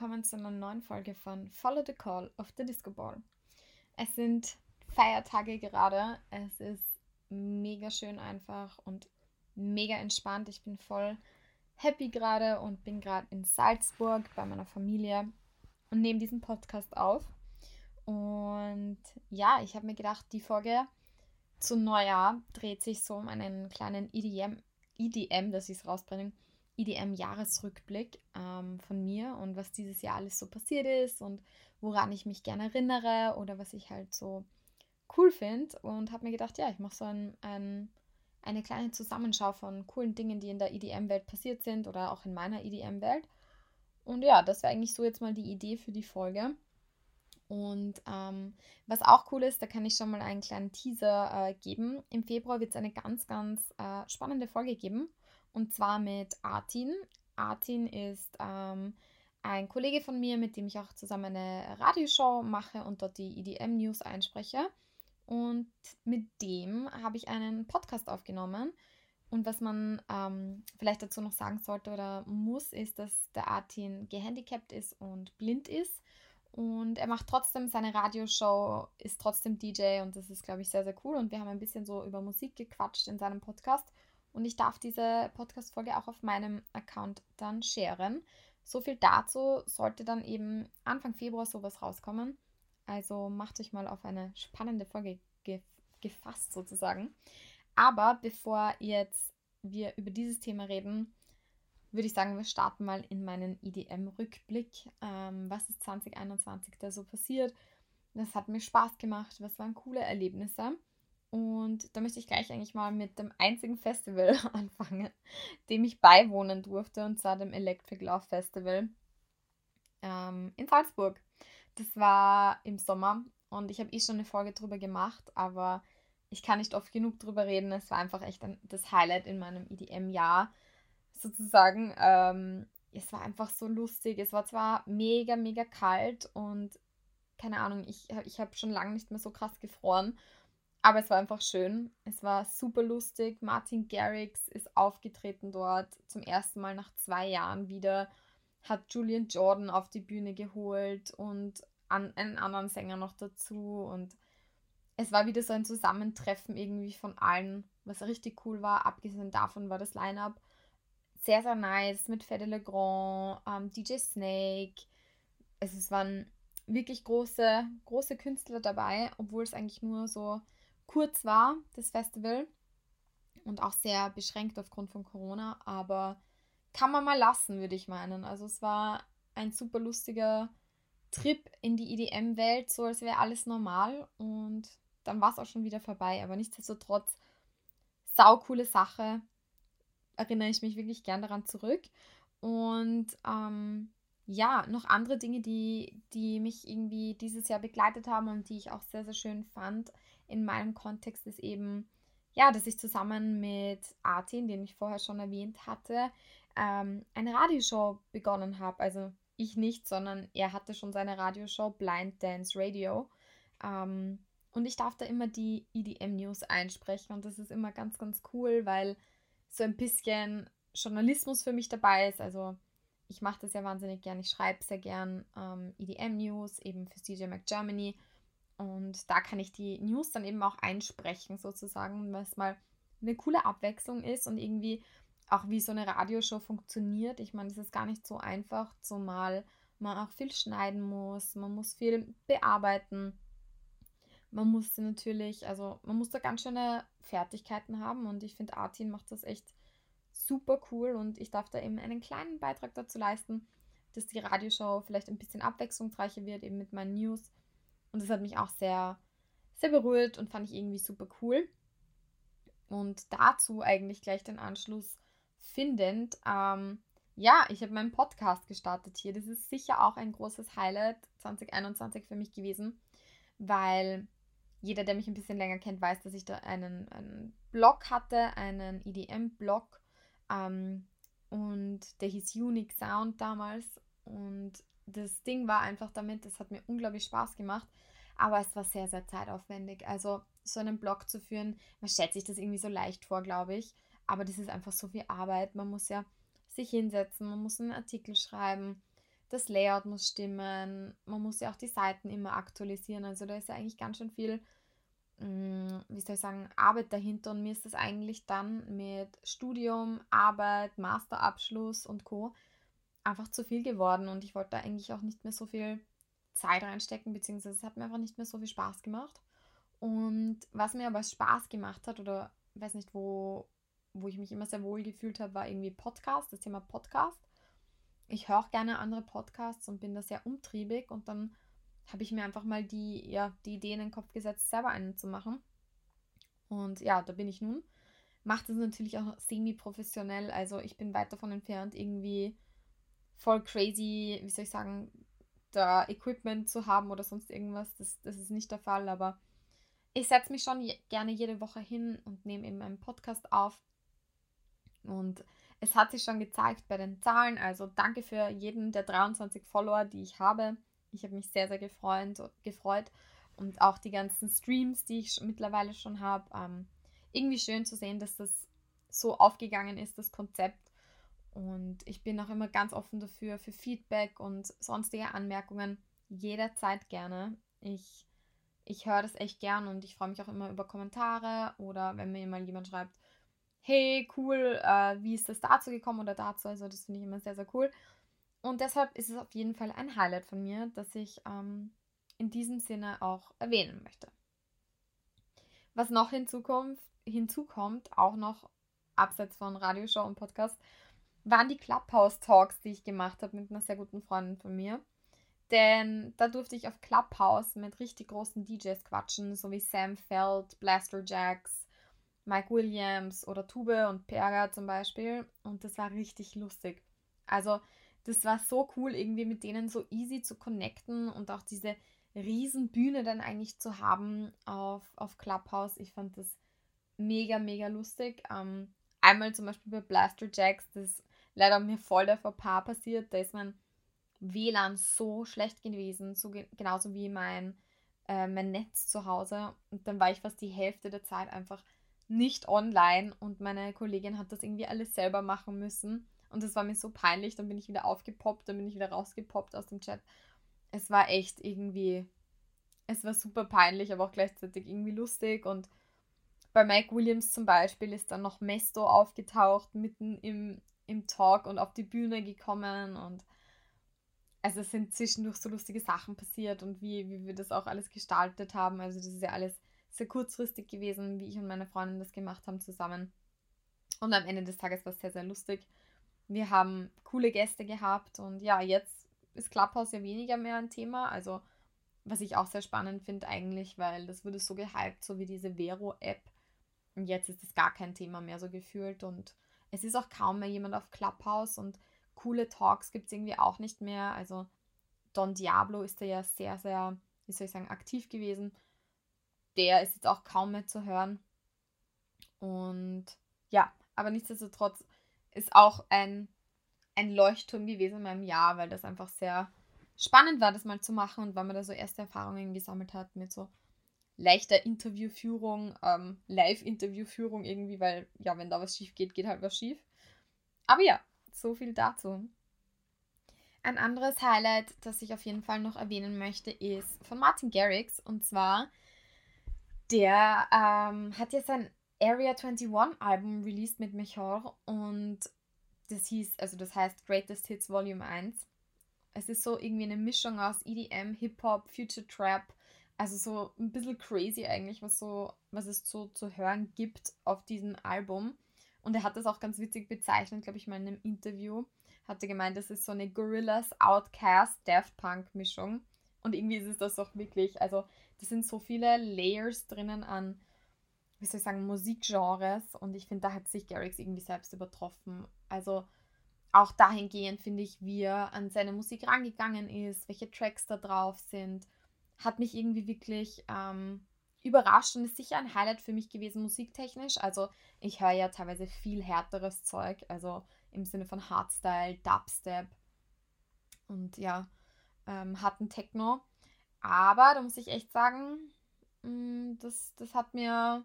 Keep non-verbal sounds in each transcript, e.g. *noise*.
Willkommen zu einer neuen Folge von Follow the Call of the Disco Ball. Es sind Feiertage gerade. Es ist mega schön einfach und mega entspannt. Ich bin voll happy gerade und bin gerade in Salzburg bei meiner Familie und nehme diesen Podcast auf. Und ja, ich habe mir gedacht, die Folge zu Neujahr dreht sich so um einen kleinen EDM, EDM, dass ich es rausbringe, EDM-Jahresrückblick ähm, von mir und was dieses Jahr alles so passiert ist und woran ich mich gerne erinnere oder was ich halt so cool finde. Und habe mir gedacht, ja, ich mache so ein, ein, eine kleine Zusammenschau von coolen Dingen, die in der EDM-Welt passiert sind oder auch in meiner EDM-Welt. Und ja, das wäre eigentlich so jetzt mal die Idee für die Folge. Und ähm, was auch cool ist, da kann ich schon mal einen kleinen Teaser äh, geben. Im Februar wird es eine ganz, ganz äh, spannende Folge geben. Und zwar mit Artin. Artin ist ähm, ein Kollege von mir, mit dem ich auch zusammen eine Radioshow mache und dort die EDM-News einspreche. Und mit dem habe ich einen Podcast aufgenommen. Und was man ähm, vielleicht dazu noch sagen sollte oder muss, ist, dass der Artin gehandicapt ist und blind ist. Und er macht trotzdem seine Radioshow, ist trotzdem DJ und das ist, glaube ich, sehr, sehr cool. Und wir haben ein bisschen so über Musik gequatscht in seinem Podcast. Und ich darf diese Podcast-Folge auch auf meinem Account dann sharen. So viel dazu sollte dann eben Anfang Februar sowas rauskommen. Also macht euch mal auf eine spannende Folge ge gefasst sozusagen. Aber bevor jetzt wir über dieses Thema reden, würde ich sagen, wir starten mal in meinen IDM-Rückblick. Ähm, was ist 2021 da so passiert? Das hat mir Spaß gemacht. Was waren coole Erlebnisse? Und da möchte ich gleich eigentlich mal mit dem einzigen Festival *laughs* anfangen, dem ich beiwohnen durfte, und zwar dem Electric Love Festival ähm, in Salzburg. Das war im Sommer und ich habe eh schon eine Folge drüber gemacht, aber ich kann nicht oft genug drüber reden. Es war einfach echt ein, das Highlight in meinem EDM-Jahr sozusagen. Ähm, es war einfach so lustig. Es war zwar mega, mega kalt und keine Ahnung, ich, ich habe schon lange nicht mehr so krass gefroren. Aber es war einfach schön. Es war super lustig. Martin Garrix ist aufgetreten dort zum ersten Mal nach zwei Jahren wieder. Hat Julian Jordan auf die Bühne geholt und an, einen anderen Sänger noch dazu. Und es war wieder so ein Zusammentreffen irgendwie von allen, was richtig cool war. Abgesehen davon war das Line-Up sehr, sehr nice mit Fede Legrand, ähm, DJ Snake. Also es waren wirklich große, große Künstler dabei, obwohl es eigentlich nur so kurz war, das Festival. Und auch sehr beschränkt aufgrund von Corona. Aber kann man mal lassen, würde ich meinen. Also es war ein super lustiger Trip in die EDM-Welt, so als wäre alles normal. Und dann war es auch schon wieder vorbei. Aber nichtsdestotrotz, saukoole Sache. Erinnere ich mich wirklich gern daran zurück. Und ähm, ja, noch andere Dinge, die, die mich irgendwie dieses Jahr begleitet haben und die ich auch sehr, sehr schön fand in meinem Kontext ist eben, ja, dass ich zusammen mit Artin, den ich vorher schon erwähnt hatte, ähm, eine Radioshow begonnen habe. Also ich nicht, sondern er hatte schon seine Radioshow Blind Dance Radio. Ähm, und ich darf da immer die EDM News einsprechen und das ist immer ganz, ganz cool, weil so ein bisschen Journalismus für mich dabei ist. Also ich mache das ja wahnsinnig gern, ich schreibe sehr gern ähm, EDM News, eben für CJ Mac Germany und da kann ich die News dann eben auch einsprechen, sozusagen, was mal eine coole Abwechslung ist und irgendwie auch wie so eine Radioshow funktioniert. Ich meine, es ist gar nicht so einfach, zumal man auch viel schneiden muss, man muss viel bearbeiten. Man muss natürlich, also man muss da ganz schöne Fertigkeiten haben und ich finde, Artin macht das echt super cool und ich darf da eben einen kleinen Beitrag dazu leisten, dass die Radioshow vielleicht ein bisschen abwechslungsreicher wird, eben mit meinen News und das hat mich auch sehr, sehr berührt und fand ich irgendwie super cool. Und dazu eigentlich gleich den Anschluss findend, ähm, ja, ich habe meinen Podcast gestartet hier. Das ist sicher auch ein großes Highlight 2021 für mich gewesen, weil jeder, der mich ein bisschen länger kennt, weiß, dass ich da einen, einen Blog hatte, einen EDM-Blog. Ähm, und der hieß Unique Sound damals. Und das Ding war einfach damit, das hat mir unglaublich Spaß gemacht, aber es war sehr, sehr zeitaufwendig. Also so einen Blog zu führen, man stellt sich das irgendwie so leicht vor, glaube ich, aber das ist einfach so viel Arbeit. Man muss ja sich hinsetzen, man muss einen Artikel schreiben, das Layout muss stimmen, man muss ja auch die Seiten immer aktualisieren. Also da ist ja eigentlich ganz schön viel, mm, wie soll ich sagen, Arbeit dahinter. Und mir ist das eigentlich dann mit Studium, Arbeit, Masterabschluss und Co. einfach zu viel geworden. Und ich wollte da eigentlich auch nicht mehr so viel Zeit reinstecken, beziehungsweise es hat mir einfach nicht mehr so viel Spaß gemacht. Und was mir aber Spaß gemacht hat, oder weiß nicht, wo, wo ich mich immer sehr wohl gefühlt habe, war irgendwie Podcast, das Thema Podcast. Ich höre auch gerne andere Podcasts und bin da sehr umtriebig und dann habe ich mir einfach mal die, ja, die Idee in den Kopf gesetzt, selber einen zu machen. Und ja, da bin ich nun. Macht es natürlich auch semi-professionell, also ich bin weit davon entfernt, irgendwie voll crazy, wie soll ich sagen, da Equipment zu haben oder sonst irgendwas. Das, das ist nicht der Fall, aber ich setze mich schon je, gerne jede Woche hin und nehme eben einen Podcast auf. Und es hat sich schon gezeigt bei den Zahlen. Also danke für jeden der 23 Follower, die ich habe. Ich habe mich sehr, sehr gefreut, gefreut. Und auch die ganzen Streams, die ich mittlerweile schon habe. Ähm, irgendwie schön zu sehen, dass das so aufgegangen ist, das Konzept. Und ich bin auch immer ganz offen dafür, für Feedback und sonstige Anmerkungen. Jederzeit gerne. Ich ich höre das echt gern und ich freue mich auch immer über Kommentare oder wenn mir mal jemand schreibt, hey, cool, äh, wie ist das dazu gekommen oder dazu. Also das finde ich immer sehr, sehr cool. Und deshalb ist es auf jeden Fall ein Highlight von mir, das ich ähm, in diesem Sinne auch erwähnen möchte. Was noch hinzukommt, hinzukommt, auch noch abseits von Radioshow und Podcast, waren die Clubhouse-Talks, die ich gemacht habe mit einer sehr guten Freundin von mir. Denn da durfte ich auf Clubhouse mit richtig großen DJs quatschen, so wie Sam Feld, Blaster Jacks, Mike Williams oder Tube und Perga zum Beispiel. Und das war richtig lustig. Also, das war so cool, irgendwie mit denen so easy zu connecten und auch diese riesen Bühne dann eigentlich zu haben auf, auf Clubhouse. Ich fand das mega, mega lustig. Ähm, einmal zum Beispiel bei Blaster Jacks, das leider mir voll der Fauxpas passiert. Da ist man WLAN so schlecht gewesen, so ge genauso wie mein, äh, mein Netz zu Hause. Und dann war ich fast die Hälfte der Zeit einfach nicht online und meine Kollegin hat das irgendwie alles selber machen müssen. Und das war mir so peinlich. Dann bin ich wieder aufgepoppt, dann bin ich wieder rausgepoppt aus dem Chat. Es war echt irgendwie, es war super peinlich, aber auch gleichzeitig irgendwie lustig. Und bei Mike Williams zum Beispiel ist dann noch Mesto aufgetaucht, mitten im, im Talk und auf die Bühne gekommen und also es sind zwischendurch so lustige Sachen passiert und wie, wie wir das auch alles gestaltet haben. Also das ist ja alles sehr kurzfristig gewesen, wie ich und meine Freundin das gemacht haben zusammen. Und am Ende des Tages war es sehr, sehr lustig. Wir haben coole Gäste gehabt und ja, jetzt ist Clubhouse ja weniger mehr ein Thema. Also was ich auch sehr spannend finde eigentlich, weil das wurde so gehypt, so wie diese Vero-App. Und jetzt ist es gar kein Thema mehr so gefühlt und es ist auch kaum mehr jemand auf Clubhouse und coole Talks gibt es irgendwie auch nicht mehr. Also Don Diablo ist da ja sehr, sehr, wie soll ich sagen, aktiv gewesen. Der ist jetzt auch kaum mehr zu hören. Und ja, aber nichtsdestotrotz ist auch ein, ein Leuchtturm gewesen in meinem Jahr, weil das einfach sehr spannend war, das mal zu machen und weil man da so erste Erfahrungen gesammelt hat mit so leichter Interviewführung, ähm, Live-Interviewführung irgendwie, weil ja, wenn da was schief geht, geht halt was schief. Aber ja, so viel dazu. Ein anderes Highlight, das ich auf jeden Fall noch erwähnen möchte, ist von Martin Garrix. Und zwar, der ähm, hat jetzt sein Area 21 Album released mit Mechor und das hieß, also das heißt Greatest Hits Volume 1. Es ist so irgendwie eine Mischung aus EDM, Hip-Hop, Future Trap, also so ein bisschen crazy eigentlich, was so, was es so zu hören gibt auf diesem Album. Und er hat das auch ganz witzig bezeichnet, glaube ich, mal in einem Interview. Hatte gemeint, das ist so eine Gorillas Outcast Daft Punk Mischung. Und irgendwie ist es das auch wirklich. Also, das sind so viele Layers drinnen an, wie soll ich sagen, Musikgenres. Und ich finde, da hat sich Garrix irgendwie selbst übertroffen. Also, auch dahingehend finde ich, wie er an seine Musik rangegangen ist, welche Tracks da drauf sind, hat mich irgendwie wirklich ähm, überrascht und ist sicher ein Highlight für mich gewesen, musiktechnisch. Also ich höre ja teilweise viel härteres Zeug, also im Sinne von Hardstyle, Dubstep und ja, ähm, harten Techno. Aber da muss ich echt sagen, mh, mm, das, das, hat mir,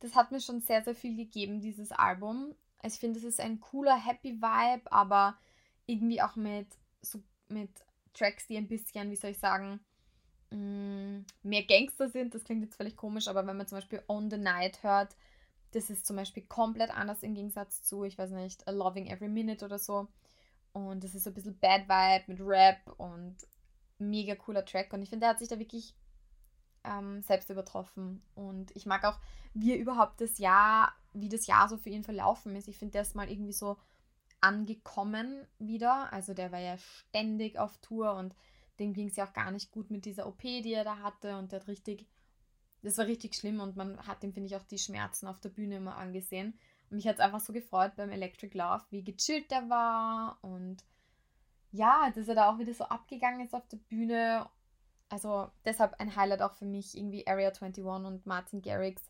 das hat mir schon sehr, sehr viel gegeben, dieses Album. Ich finde, es ist ein cooler, happy Vibe, aber irgendwie auch mit so mit Tracks, die ein bisschen, wie soll ich sagen, mm, mehr Gangster sind. Das klingt jetzt völlig komisch, aber wenn man zum Beispiel On the Night hört, das ist zum Beispiel komplett anders im Gegensatz zu, ich weiß nicht, A Loving Every Minute oder so. Und das ist so ein bisschen Bad Vibe mit Rap und mega cooler Track. Und ich finde, der hat sich da wirklich ähm, selbst übertroffen. Und ich mag auch, wie er überhaupt das Jahr, wie das Jahr so für ihn verlaufen ist. Ich finde, der ist mal irgendwie so angekommen wieder. Also der war ja ständig auf Tour und dem ging es ja auch gar nicht gut mit dieser OP, die er da hatte. Und der hat richtig, das war richtig schlimm und man hat ihm, finde ich, auch die Schmerzen auf der Bühne immer angesehen. Und mich hat es einfach so gefreut beim Electric Love, wie gechillt der war und ja, dass er da auch wieder so abgegangen ist auf der Bühne. Also deshalb ein Highlight auch für mich, irgendwie Area 21 und Martin Garrix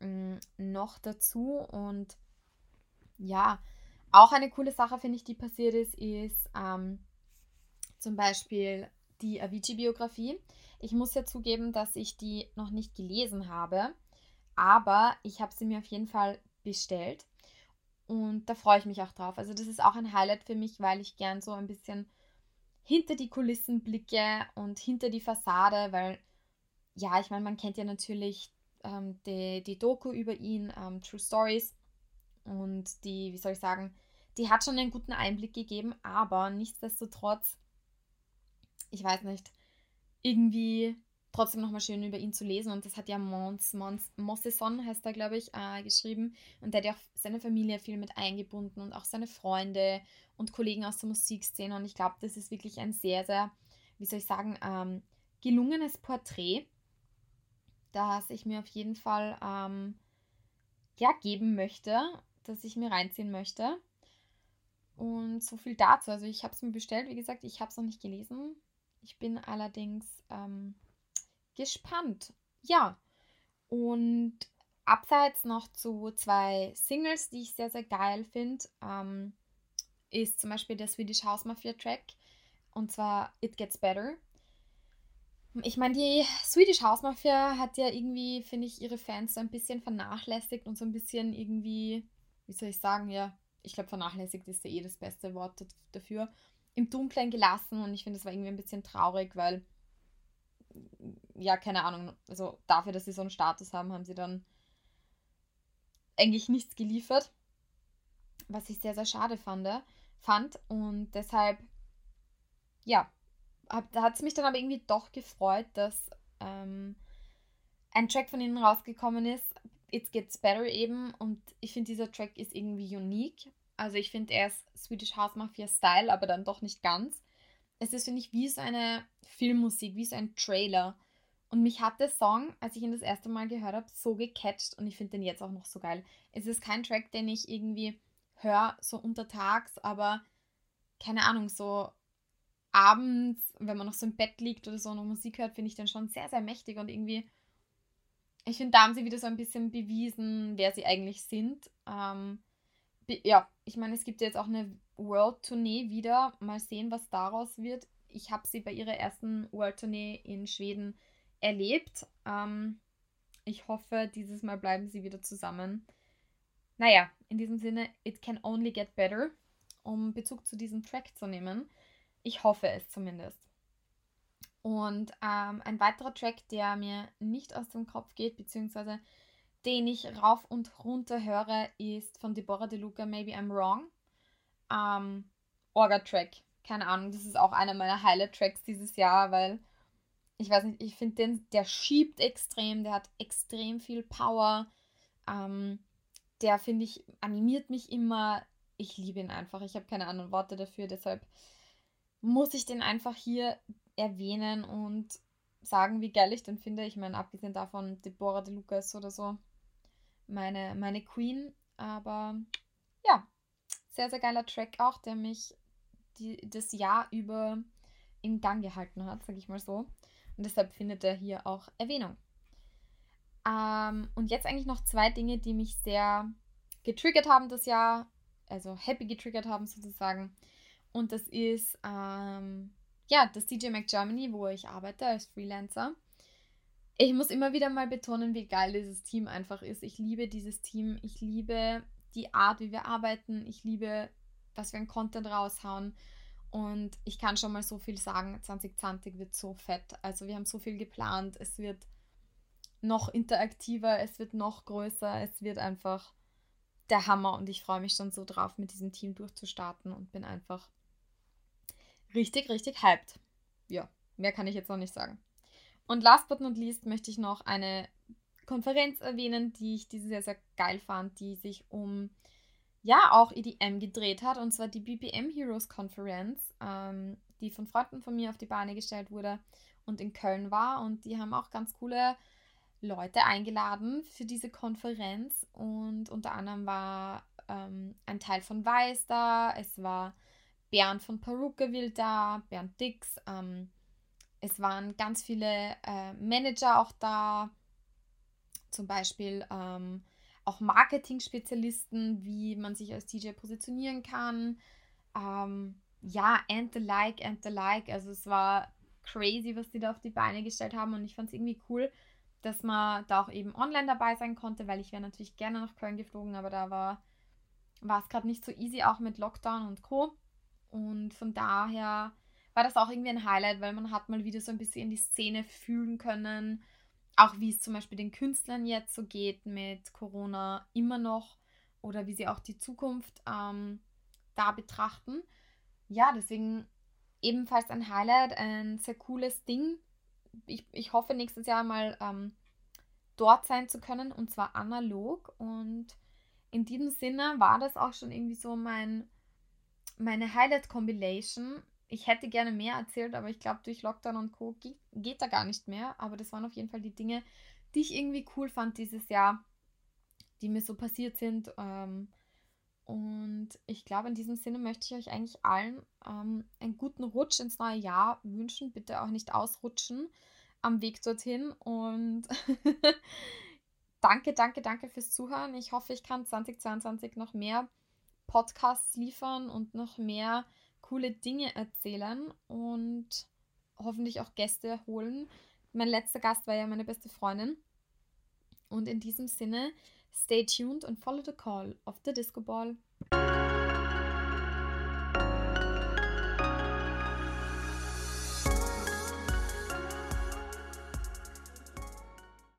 mm, noch dazu. Und ja, auch eine coole Sache, finde ich, die passiert ist, ist ähm, zum Beispiel die Avicii-Biografie. Ich muss ja zugeben, dass ich die noch nicht gelesen habe, aber ich habe sie mir auf jeden Fall bestellt und da freue ich mich auch drauf. Also das ist auch ein Highlight für mich, weil ich gern so ein bisschen hinter die Kulissen blicke und hinter die Fassade, weil ja, ich meine, man kennt ja natürlich ähm, die, die Doku über ihn, ähm, True Stories. Und die, wie soll ich sagen, die hat schon einen guten Einblick gegeben, aber nichtsdestotrotz, ich weiß nicht, irgendwie trotzdem nochmal schön über ihn zu lesen. Und das hat ja Mons, Mons Mossesson, heißt er, glaube ich, äh, geschrieben. Und der hat ja auch seine Familie viel mit eingebunden und auch seine Freunde und Kollegen aus der Musikszene. Und ich glaube, das ist wirklich ein sehr, sehr, wie soll ich sagen, ähm, gelungenes Porträt, das ich mir auf jeden Fall ähm, ja, geben möchte, das ich mir reinziehen möchte. Und so viel dazu. Also ich habe es mir bestellt, wie gesagt, ich habe es noch nicht gelesen. Ich bin allerdings ähm, gespannt. Ja, und abseits noch zu zwei Singles, die ich sehr, sehr geil finde, ähm, ist zum Beispiel der Swedish House Mafia Track und zwar It Gets Better. Ich meine, die Swedish House Mafia hat ja irgendwie, finde ich, ihre Fans so ein bisschen vernachlässigt und so ein bisschen irgendwie, wie soll ich sagen, ja, ich glaube, vernachlässigt ist ja eh das beste Wort dafür, im Dunkeln gelassen und ich finde, das war irgendwie ein bisschen traurig, weil ja, keine Ahnung, also dafür, dass sie so einen Status haben, haben sie dann eigentlich nichts geliefert, was ich sehr, sehr schade fand. fand. Und deshalb, ja, da hat es mich dann aber irgendwie doch gefreut, dass ähm, ein Track von ihnen rausgekommen ist, It Gets Better eben. Und ich finde, dieser Track ist irgendwie unique. Also ich finde, er ist Swedish House Mafia Style, aber dann doch nicht ganz es ist, finde ich, wie so eine Filmmusik, wie so ein Trailer. Und mich hat der Song, als ich ihn das erste Mal gehört habe, so gecatcht und ich finde den jetzt auch noch so geil. Es ist kein Track, den ich irgendwie höre, so untertags, aber keine Ahnung, so abends, wenn man noch so im Bett liegt oder so noch Musik hört, finde ich den schon sehr, sehr mächtig und irgendwie, ich finde, da haben sie wieder so ein bisschen bewiesen, wer sie eigentlich sind. Ähm, ja, ich meine, es gibt jetzt auch eine World-Tournee wieder. Mal sehen, was daraus wird. Ich habe sie bei ihrer ersten World-Tournee in Schweden erlebt. Ähm, ich hoffe, dieses Mal bleiben sie wieder zusammen. Naja, in diesem Sinne, it can only get better, um Bezug zu diesem Track zu nehmen. Ich hoffe es zumindest. Und ähm, ein weiterer Track, der mir nicht aus dem Kopf geht, beziehungsweise den ich rauf und runter höre, ist von Deborah De Luca, Maybe I'm Wrong. Ähm, Orga-Track. Keine Ahnung, das ist auch einer meiner Highlight-Tracks dieses Jahr, weil ich weiß nicht, ich finde den, der schiebt extrem, der hat extrem viel Power. Ähm, der, finde ich, animiert mich immer. Ich liebe ihn einfach. Ich habe keine anderen Worte dafür, deshalb muss ich den einfach hier erwähnen und sagen, wie geil ich den finde. Ich meine, abgesehen davon, Deborah De Lucas oder so, meine, meine Queen. Aber ja, sehr, sehr geiler Track auch, der mich die, das Jahr über in Gang gehalten hat, sag ich mal so. Und deshalb findet er hier auch Erwähnung. Ähm, und jetzt eigentlich noch zwei Dinge, die mich sehr getriggert haben das Jahr, also happy getriggert haben sozusagen. Und das ist ähm, ja das DJ Mac Germany, wo ich arbeite als Freelancer. Ich muss immer wieder mal betonen, wie geil dieses Team einfach ist. Ich liebe dieses Team. Ich liebe die Art, wie wir arbeiten. Ich liebe, was wir an Content raushauen. Und ich kann schon mal so viel sagen, 2020 wird so fett. Also wir haben so viel geplant. Es wird noch interaktiver, es wird noch größer, es wird einfach der Hammer und ich freue mich schon so drauf, mit diesem Team durchzustarten und bin einfach richtig, richtig hyped. Ja, mehr kann ich jetzt noch nicht sagen. Und last but not least möchte ich noch eine Konferenz erwähnen, die ich dieses Jahr sehr geil fand, die sich um ja auch EDM gedreht hat, und zwar die BPM Heroes Konferenz, ähm, die von Freunden von mir auf die Beine gestellt wurde und in Köln war. Und die haben auch ganz coole Leute eingeladen für diese Konferenz. Und unter anderem war ähm, ein Teil von Weiß da, es war Bernd von Perukaville da, Bernd Dix, ähm, es waren ganz viele äh, Manager auch da, zum Beispiel ähm, auch Marketing-Spezialisten, wie man sich als DJ positionieren kann. Ähm, ja, and the like, and the like. Also es war crazy, was die da auf die Beine gestellt haben und ich fand es irgendwie cool, dass man da auch eben online dabei sein konnte, weil ich wäre natürlich gerne nach Köln geflogen, aber da war war es gerade nicht so easy, auch mit Lockdown und Co. Und von daher war das auch irgendwie ein Highlight, weil man hat mal wieder so ein bisschen in die Szene fühlen können auch wie es zum Beispiel den Künstlern jetzt so geht mit Corona immer noch oder wie sie auch die Zukunft ähm, da betrachten. Ja, deswegen ebenfalls ein Highlight, ein sehr cooles Ding. Ich, ich hoffe nächstes Jahr mal ähm, dort sein zu können und zwar analog. Und in diesem Sinne war das auch schon irgendwie so mein, meine Highlight-Compilation ich hätte gerne mehr erzählt, aber ich glaube, durch Lockdown und Co. Geht, geht da gar nicht mehr. Aber das waren auf jeden Fall die Dinge, die ich irgendwie cool fand dieses Jahr, die mir so passiert sind. Ähm, und ich glaube, in diesem Sinne möchte ich euch eigentlich allen ähm, einen guten Rutsch ins neue Jahr wünschen. Bitte auch nicht ausrutschen am Weg dorthin. Und *laughs* danke, danke, danke fürs Zuhören. Ich hoffe, ich kann 2022 noch mehr Podcasts liefern und noch mehr coole Dinge erzählen und hoffentlich auch Gäste holen. Mein letzter Gast war ja meine beste Freundin. Und in diesem Sinne, stay tuned und follow the call of the Disco Ball.